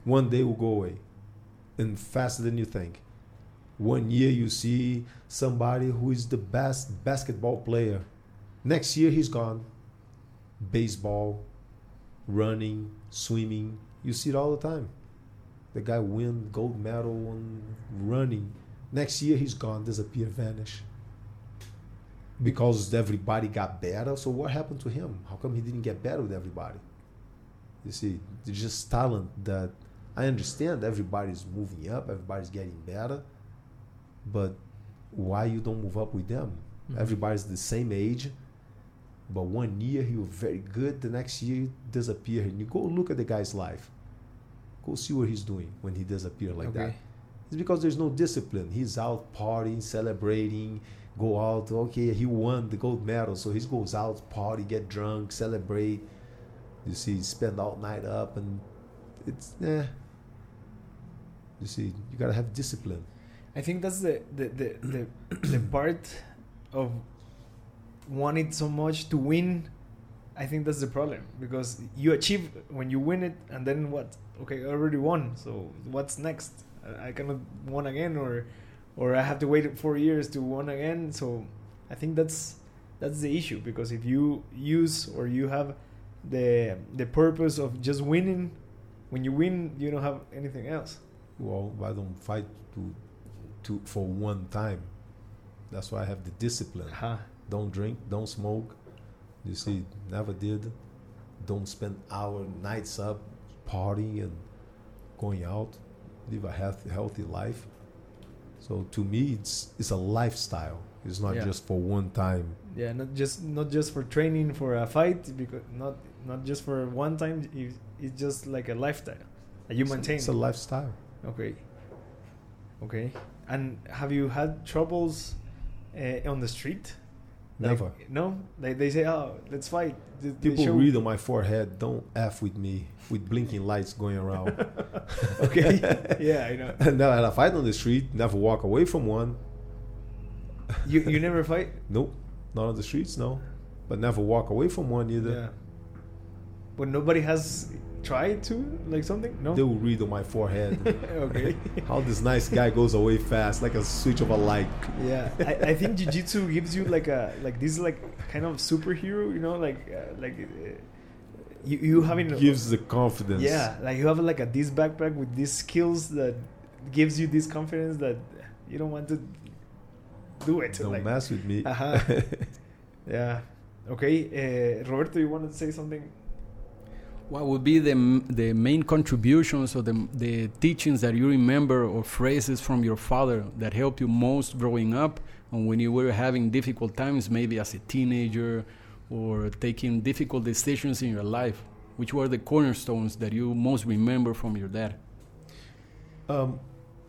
One day will go away, and faster than you think. One year you see somebody who is the best basketball player. Next year he's gone. Baseball, running, swimming, you see it all the time. The guy win gold medal on running. Next year he's gone, disappear, vanish. Because everybody got better. So what happened to him? How come he didn't get better with everybody? You see, there's just talent that I understand everybody's moving up, everybody's getting better, but why you don't move up with them? Mhm. Everybody's the same age, but one year he was very good, the next year he disappear. And you go look at the guy's life. Go see what he's doing when he disappear like that. It's because there's no discipline. He's out partying, celebrating, go out. Okay, he won the gold medal, so he goes out, party, get drunk, celebrate. You see, spend all night up, and it's eh. You see, you gotta have discipline. I think that's the the the the, the part of wanting so much to win. I think that's the problem because you achieve when you win it, and then what? Okay, I already won. So what's next? I, I cannot win again, or or I have to wait four years to win again. So I think that's that's the issue because if you use or you have the the purpose of just winning, when you win, you don't have anything else. Well, I don't fight to, to for one time. That's why I have the discipline. Uh-huh. Don't drink, don't smoke. You see, never did. Don't spend hour nights up partying and going out. Live a healthy, healthy life. So to me, it's it's a lifestyle. It's not Yeah. just for one time. Yeah, not just not just for training for a fight, because not not just for one time. it- It's just like a lifestyle that you It's a- maintain. It's a lifestyle. okay. Okay. And have you had troubles uh, on the street? Like, Never. no. They they say, "Oh, let's fight." They- they People show- read on my forehead, "Don't f with me," with blinking lights going around. okay. yeah, I know. never had a fight on the street. Never walk away from one. You you never fight. Nope, not on the streets. No, but never walk away from one either. Yeah. But nobody has tried to like something. No. They will read on my forehead. okay. How this nice guy goes away fast, like a switch of a light. Yeah, I, I think jiu-jitsu gives you like a like this like kind of superhero, you know, like uh, like uh, you you having gives the confidence. yeah, like you have like a this backpack with these skills that gives you this confidence that you don't want to do it. Don't like, mess with me. Uh-huh. yeah. Okay, uh, Roberto, you wanted to say something? What would be the m- the main contributions or the the teachings that you remember or phrases from your father that helped you most growing up, and when you were having difficult times, maybe as a teenager, or taking difficult decisions in your life? Which were the cornerstones that you most remember from your dad? Um,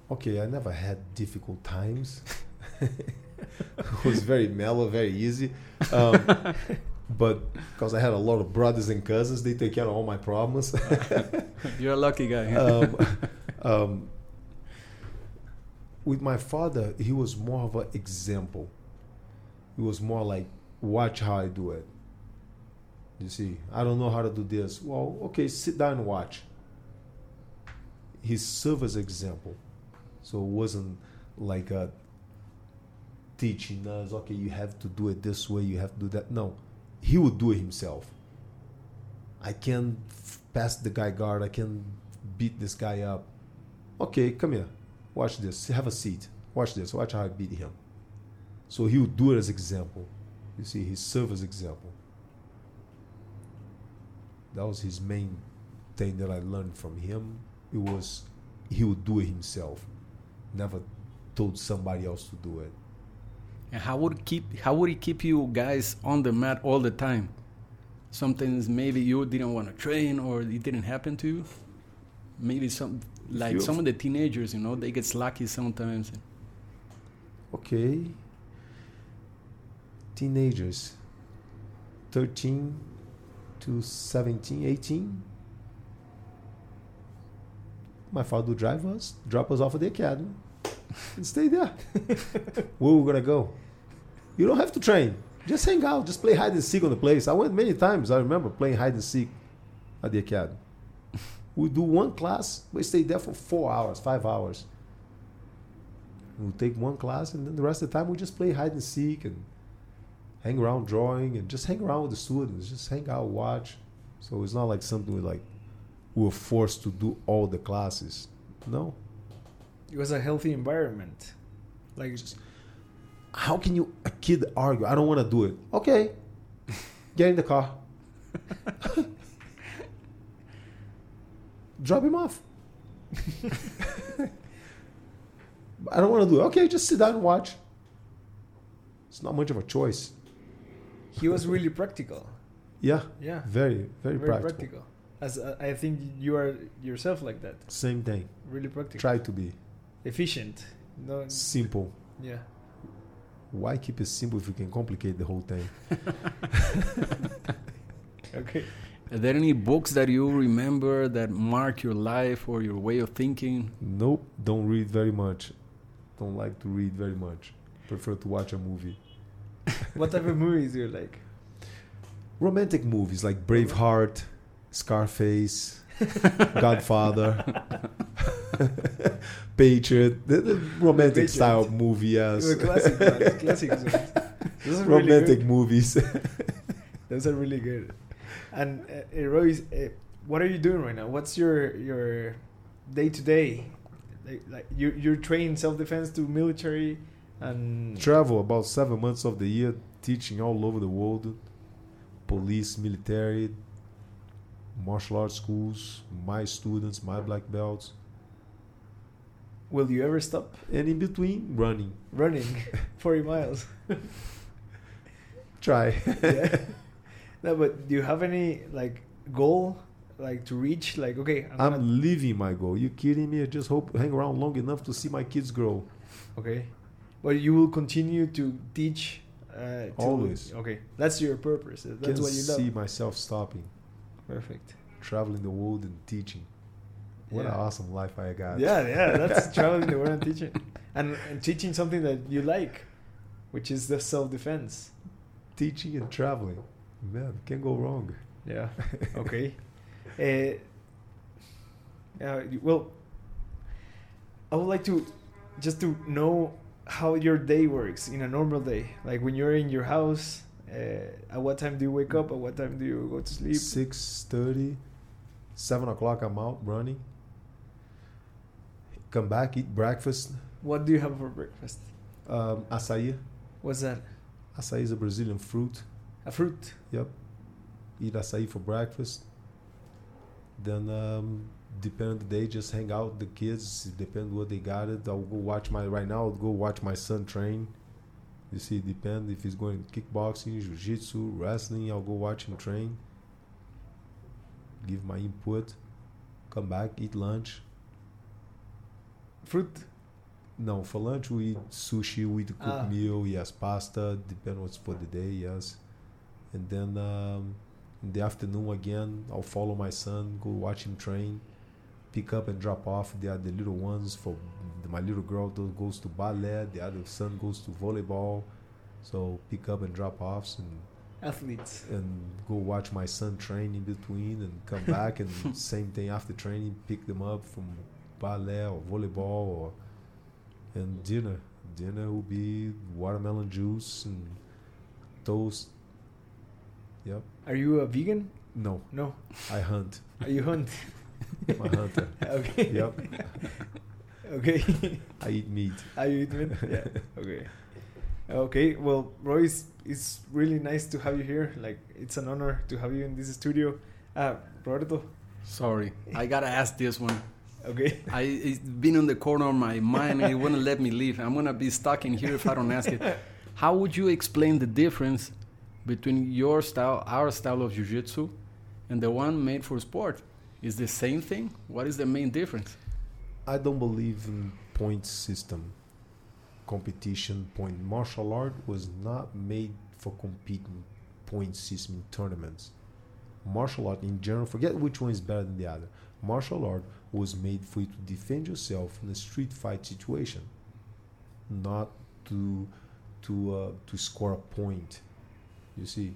okay, I never had difficult times. it was very mellow, very easy. Um, but because I had a lot of brothers and cousins, they take care of all my problems. You're a lucky guy. um, um, with my father, he was more of an example. He was more like, watch how I do it. You see, I don't know how to do this. Well, okay, sit down and watch. He served as example. So it wasn't like a teaching us, okay, you have to do it this way, you have to do that. No, he would do it himself. I can pass the guy guard, I can beat this guy up. Okay, come here, watch this, have a seat, watch this, watch how I beat him. So he would do it as example. You see, he served as example. That was his main thing that I learned from him. It was he would do it himself. Never told somebody else to do it. And how would keep how would he keep you guys on the mat all the time? Sometimes maybe you didn't want to train or it didn't happen to you. Maybe some like some of the teenagers, you know, they get slacky sometimes. Okay. Teenagers. 13 to 17, 18. My father would drive us, drop us off at the academy and stay there. Where we gonna go? You don't have to train. Just hang out. Just play hide and seek on the place. I went many times. I remember playing hide and seek at the academy. We do one class. We stay there for four hours, five hours. We take one class, and then the rest of the time we just play hide and seek and hang around drawing and just hang around with the students. Just hang out, watch. So it's not like something we like we were forced to do all the classes. No, it was a healthy environment. Like, just, how can you a kid argue? I don't want to do it. Okay, get in the car. Drop him off. I don't want to do it. Okay, just sit down and watch. It's not much of a choice. He was really practical. Yeah. Yeah. Very, very, very practical. practical. As uh, I think you are yourself like that. Same thing. Really practical. Try to be efficient. No. Simple. Yeah. Why keep it simple if you can complicate the whole thing? okay. Are there any books that you remember that mark your life or your way of thinking? Nope. Don't read very much. Don't like to read very much. Prefer to watch a movie. what type of movies do you like? Romantic movies like Braveheart, Scarface, Godfather. Patriot, the, the romantic Patriot. style movie, yes. classic ones, classic ones. Those are romantic really movies. Those are really good. And uh, Royce, uh, what are you doing right now? What's your your day to day? Like, like you you're training self defense to military and travel about seven months of the year, teaching all over the world, police, military, martial arts schools, my students, my black belts Will you ever stop? And in between, running. Running 40 miles. Try. yeah. No, but do you have any like goal like to reach? Like okay i'm, I'm living my goal. You kidding me? I just hope hang around long enough to see my kids grow. Okay. But you will continue to teach uh, always. Okay. That's your purpose. That's Can't what you love. see myself stopping. Perfect. Traveling the world and teaching what yeah. an awesome life I got. Yeah, yeah, that's traveling the world and teaching, and, and teaching something that you like, which is the self defense. Teaching and traveling, man, can't go wrong. Yeah. Okay. uh, uh, well, I would like to just to know how your day works in a normal day. Like when you're in your house, uh, at what time do you wake up? At what time do you go to sleep? Six thirty, seven o'clock. I'm out running come back, eat breakfast. What do you have for breakfast? Um, açaí. What's that? Açaí is a Brazilian fruit. A fruit? Yep. Eat açaí for breakfast. Then, um, depending on the day, just hang out with the kids. Depend what they got it. I'll go watch my right now. I'll go watch my son train. You see, depend if he's going kickboxing, jiu-jitsu, wrestling. I'll go watch him train. Give my input. Come back, eat lunch fruit No, for lunch we eat sushi, we eat cooked Ah. meal, yes, pasta, depending what's for the day, yes. And then um, in the afternoon again, I'll follow my son, go watch him train, pick up and drop off. They are the little ones. For my little girl goes to ballet, the other son goes to volleyball. So pick up and drop offs and Athletes. and go watch my son train in between and come back and same thing after training pick them up from ballet or volleyball or and dinner dinner will be watermelon juice and toast yep Are you a vegan? no No. i hunt Are you hunt? i'm a hunter okay. yep Okay. i eat meat Are you eat meat? Yeah. Okay. Okay. Well, Royce, it's really nice to have you here. Like, it's an honor to have you in this studio. Uh, Roberto. Sorry, I gotta ask this one. Okay. I it's been on the corner of my mind. and It wouldn't let me leave. I'm gonna be stuck in here if I don't ask it. How would you explain the difference between your style, our style of jiu-jitsu, and the one made for sport? Is the same thing? What is the main difference? i don't believe in point system competition point martial art was not made for competing point system in tournaments martial art in general forget which one is better than the other martial art was made for you to defend yourself in a street fight situation not to to uh, to score a point you see.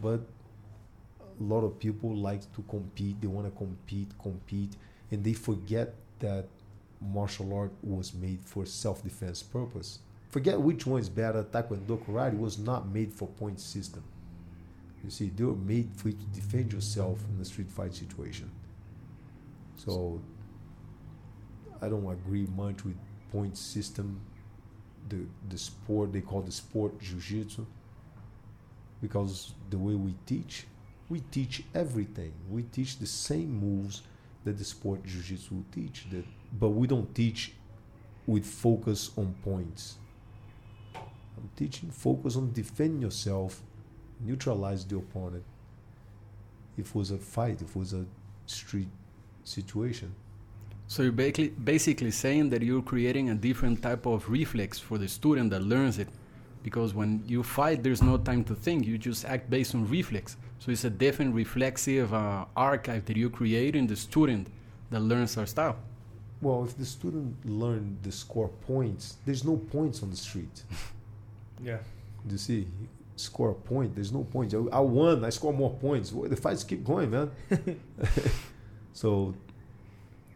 But a lot of people like to compete they want to compete compete and they forget that martial art was made for self-defense purpose. Forget which one is better taekwondo karate was not made for point system. You see they were made for you to defend yourself in a street fight situation so i don't agree much with point system the the sport they call the sport jiu-jitsu because the way we teach we teach everything. We teach the same moves that the sport jiu-jitsu teach that but we don't teach with focus on points. I'm teaching focus on defend yourself neutralize the opponent. If it was a fight if it was a street situation So you're basically, basically saying that you're creating a different type of reflex for the student that learns it. Because when you fight, there's no time to think. You just act based on reflex. So it's a different reflexive uh, archive that you create in the student that learns our style. well if the student learn the score points there's no points on the street Yeah. You see, score a point. There's no points. I, I won. I score more points. The fights keep going, man. so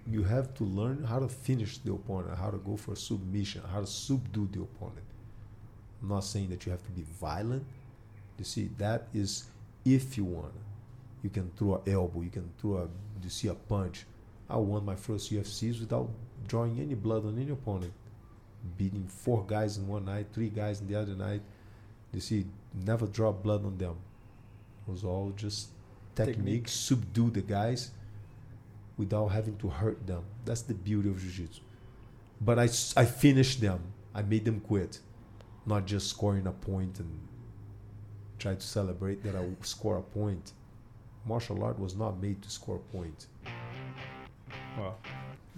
you have to learn how to finish the opponent, how to go for submission, how to subdue the opponent. I'm not saying that you have to be violent. You see, that is if you want. You can throw an elbow. You can throw a. You see a punch. I won my first UFCs without drawing any blood on any opponent beating four guys in one night, three guys in the other night. You see, never draw blood on them. It was all just technique, Technique. subdue the guys without having to hurt them. That's the beauty of jiu-jitsu. But I finished them. I made them quit, not just scoring a point and try to celebrate that I score a point. Martial art was not made to score a point. Wow.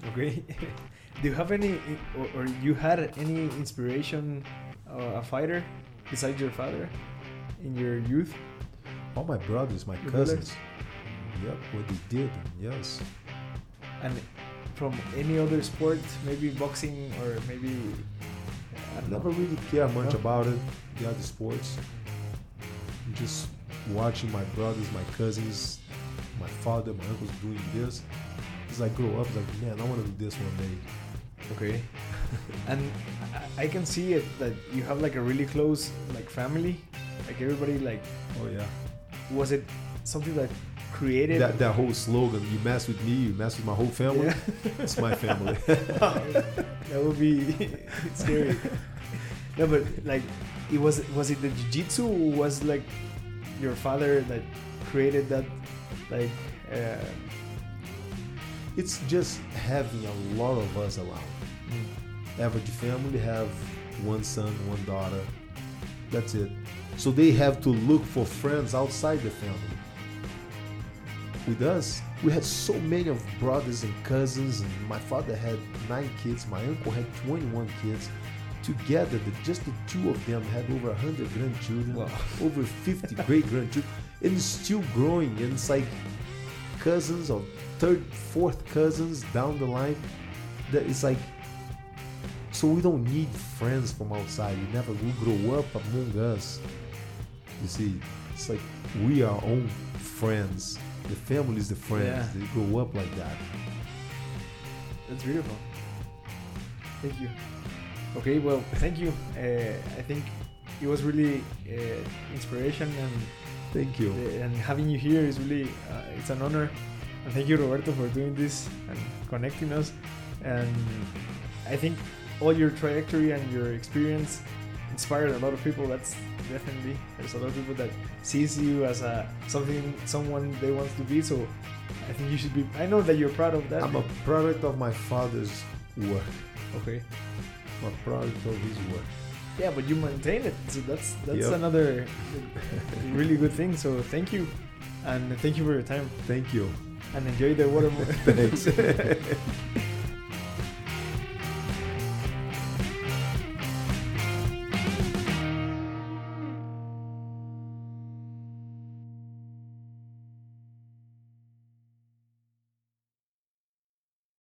Okay. Do you have any, or, or you had any inspiration, uh, a fighter besides your father, in your youth? All my brothers, my Your cousins. Yep, what they did, yes. And from any other sport, maybe boxing or maybe I never really care much No? about it, the other sports. Just watching my brothers, my cousins, my father, my uncles doing this. As I grow up, like, man, I want to do this one day. Okay. and I, I can see it that you have like a really close like family, like everybody like Oh yeah. was it something that created That that whole slogan, you mess with me, you mess with my whole family. Yeah. It's my family. that would be scary. No, but like, it was was it the jiu-jitsu or was like your father that created that like uh, it's just having a lot of us around. Average family have one son, one daughter. That's it. So they have to look for friends outside the family. With us, we had so many of brothers and cousins, and my father had nine kids, my uncle had 21 kids. Together, the, just the two of them had over 100 grandchildren, wow. over 50 great grandchildren, and still growing. And it's like cousins or third, fourth cousins down the line. That it's like so we don't need friends from outside. We never will grow up among us. You see, it's like we are own friends. The families, the friends. Yeah. They grow up like that. That's beautiful. Thank you. Okay, well, thank you. Uh, I think it was really uh, inspiration and thank you. Uh, and having you here is really uh, it's an honor. And thank you, Roberto, for doing this and connecting us. And I think all your trajectory and your experience inspired a lot of people. That's definitely there's a lot of people that sees you as a something someone they want to be. So I think you should be. I know that you're proud of that. I'm a product of my father's work. Okay. I'm a product of his work. Yeah, but you maintain it, so that's that's yep. another really good thing. So thank you, and thank you for your time. Thank you, and enjoy the water. Thanks.